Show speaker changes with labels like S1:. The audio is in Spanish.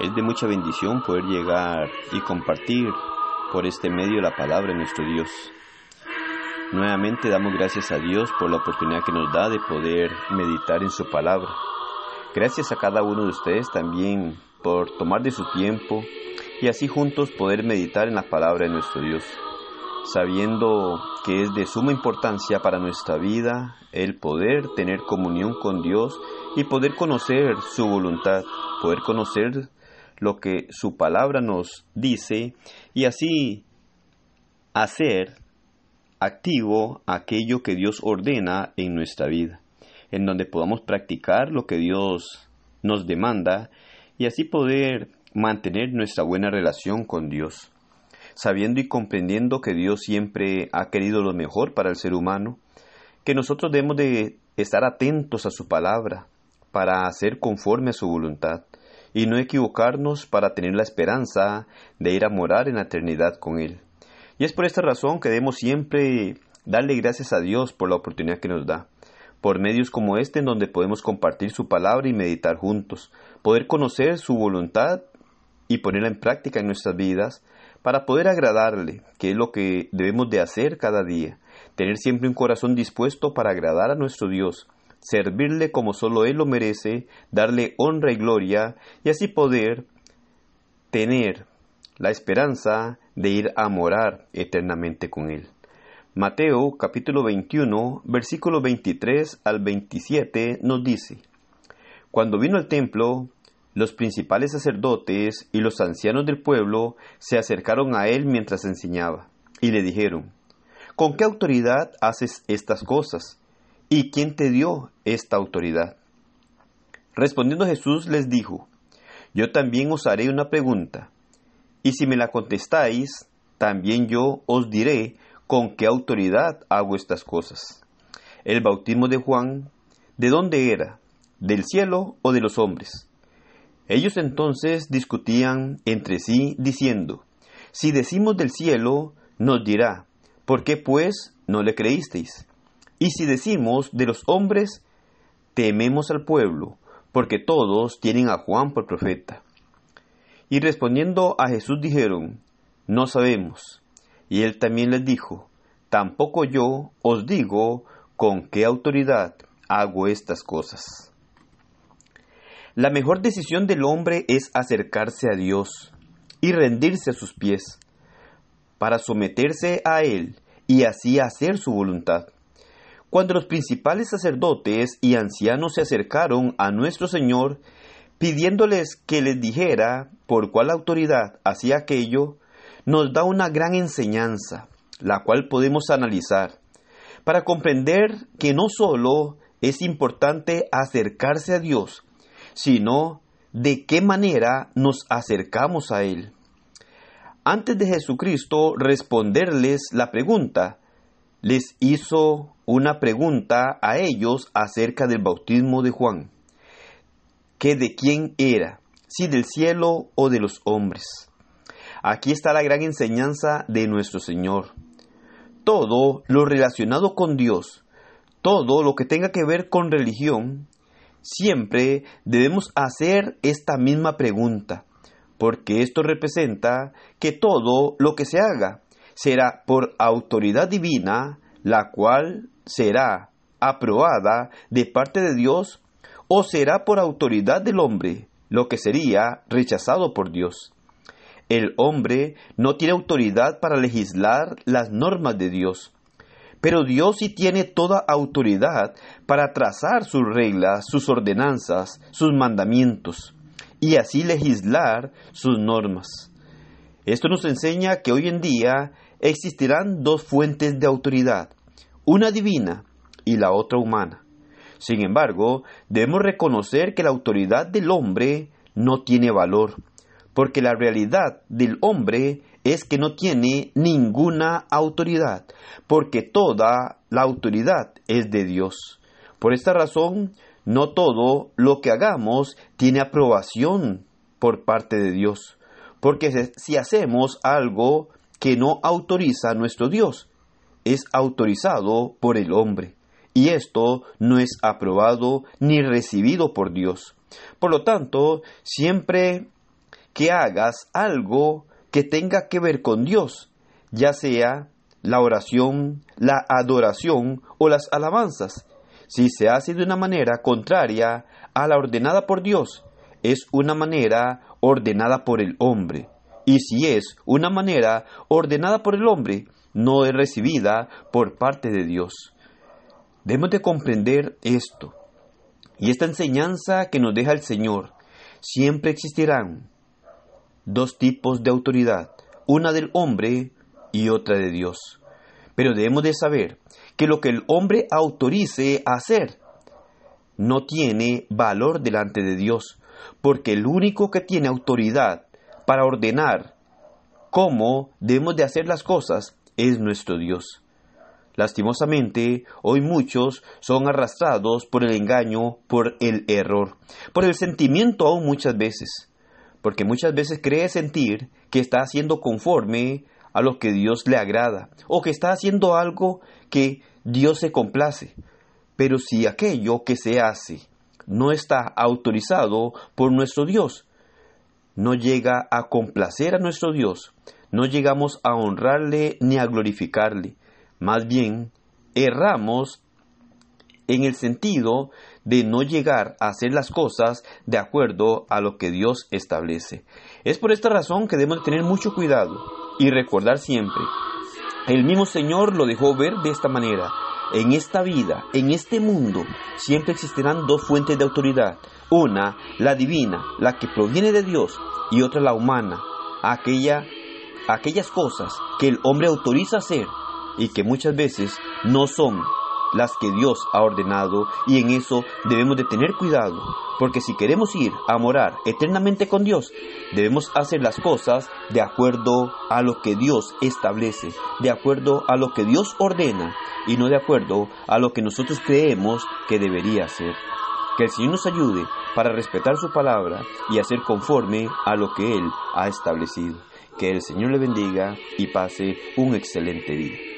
S1: Es de mucha bendición poder llegar y compartir por este medio la palabra de nuestro Dios. Nuevamente damos gracias a Dios por la oportunidad que nos da de poder meditar en su palabra. Gracias a cada uno de ustedes también por tomar de su tiempo y así juntos poder meditar en la palabra de nuestro Dios, sabiendo que es de suma importancia para nuestra vida el poder tener comunión con Dios y poder conocer su voluntad, poder conocer lo que su palabra nos dice y así hacer activo aquello que Dios ordena en nuestra vida, en donde podamos practicar lo que Dios nos demanda y así poder mantener nuestra buena relación con Dios, sabiendo y comprendiendo que Dios siempre ha querido lo mejor para el ser humano, que nosotros debemos de estar atentos a su palabra para hacer conforme a su voluntad, y no equivocarnos para tener la esperanza de ir a morar en la eternidad con Él. Y es por esta razón que debemos siempre darle gracias a Dios por la oportunidad que nos da, por medios como este en donde podemos compartir su palabra y meditar juntos, poder conocer su voluntad y ponerla en práctica en nuestras vidas para poder agradarle, que es lo que debemos de hacer cada día, tener siempre un corazón dispuesto para agradar a nuestro Dios, servirle como solo Él lo merece, darle honra y gloria, y así poder tener la esperanza de ir a morar eternamente con Él. Mateo capítulo 21, versículo 23 al 27 nos dice, Cuando vino al templo, los principales sacerdotes y los ancianos del pueblo se acercaron a él mientras enseñaba, y le dijeron, ¿Con qué autoridad haces estas cosas? ¿Y quién te dio esta autoridad? Respondiendo Jesús les dijo, Yo también os haré una pregunta, y si me la contestáis, también yo os diré con qué autoridad hago estas cosas. El bautismo de Juan, ¿de dónde era? ¿Del cielo o de los hombres? Ellos entonces discutían entre sí, diciendo, Si decimos del cielo, nos dirá, ¿por qué pues no le creísteis? Y si decimos de los hombres, tememos al pueblo, porque todos tienen a Juan por profeta. Y respondiendo a Jesús dijeron, No sabemos. Y él también les dijo, Tampoco yo os digo con qué autoridad hago estas cosas. La mejor decisión del hombre es acercarse a Dios y rendirse a sus pies, para someterse a Él y así hacer su voluntad. Cuando los principales sacerdotes y ancianos se acercaron a nuestro Señor, pidiéndoles que les dijera por cuál autoridad hacía aquello, nos da una gran enseñanza, la cual podemos analizar, para comprender que no solo es importante acercarse a Dios, sino de qué manera nos acercamos a Él. Antes de Jesucristo responderles la pregunta, les hizo una pregunta a ellos acerca del bautismo de Juan, que de quién era, si del cielo o de los hombres. Aquí está la gran enseñanza de nuestro Señor. Todo lo relacionado con Dios, todo lo que tenga que ver con religión, siempre debemos hacer esta misma pregunta, porque esto representa que todo lo que se haga será por autoridad divina, la cual será aprobada de parte de Dios, o será por autoridad del hombre, lo que sería rechazado por Dios. El hombre no tiene autoridad para legislar las normas de Dios, pero Dios sí tiene toda autoridad para trazar sus reglas, sus ordenanzas, sus mandamientos, y así legislar sus normas. Esto nos enseña que hoy en día existirán dos fuentes de autoridad, una divina y la otra humana. Sin embargo, debemos reconocer que la autoridad del hombre no tiene valor, porque la realidad del hombre es que no tiene ninguna autoridad, porque toda la autoridad es de Dios. Por esta razón, no todo lo que hagamos tiene aprobación por parte de Dios, porque si hacemos algo que no autoriza a nuestro Dios, es autorizado por el hombre, y esto no es aprobado ni recibido por Dios. Por lo tanto, siempre que hagas algo que tenga que ver con Dios, ya sea la oración, la adoración o las alabanzas. Si se hace de una manera contraria a la ordenada por Dios, es una manera ordenada por el hombre. Y si es una manera ordenada por el hombre, no es recibida por parte de Dios. Debemos de comprender esto. Y esta enseñanza que nos deja el Señor, siempre existirán dos tipos de autoridad, una del hombre y otra de Dios. Pero debemos de saber que lo que el hombre autorice a hacer no tiene valor delante de Dios, porque el único que tiene autoridad para ordenar cómo debemos de hacer las cosas es nuestro Dios. Lastimosamente, hoy muchos son arrastrados por el engaño, por el error, por el sentimiento aún muchas veces, porque muchas veces cree sentir que está haciendo conforme a lo que Dios le agrada, o que está haciendo algo que Dios se complace. Pero si aquello que se hace no está autorizado por nuestro Dios, no llega a complacer a nuestro Dios, no llegamos a honrarle ni a glorificarle. Más bien, erramos en el sentido de no llegar a hacer las cosas de acuerdo a lo que Dios establece. Es por esta razón que debemos tener mucho cuidado y recordar siempre. El mismo Señor lo dejó ver de esta manera. En esta vida, en este mundo, siempre existirán dos fuentes de autoridad. Una, la divina, la que proviene de Dios, y otra, la humana, aquella, aquellas cosas que el hombre autoriza hacer y que muchas veces no son las que Dios ha ordenado y en eso debemos de tener cuidado, porque si queremos ir a morar eternamente con Dios, debemos hacer las cosas de acuerdo a lo que Dios establece, de acuerdo a lo que Dios ordena y no de acuerdo a lo que nosotros creemos que debería ser. Que el Señor nos ayude para respetar su palabra y hacer conforme a lo que Él ha establecido. Que el Señor le bendiga y pase un excelente día.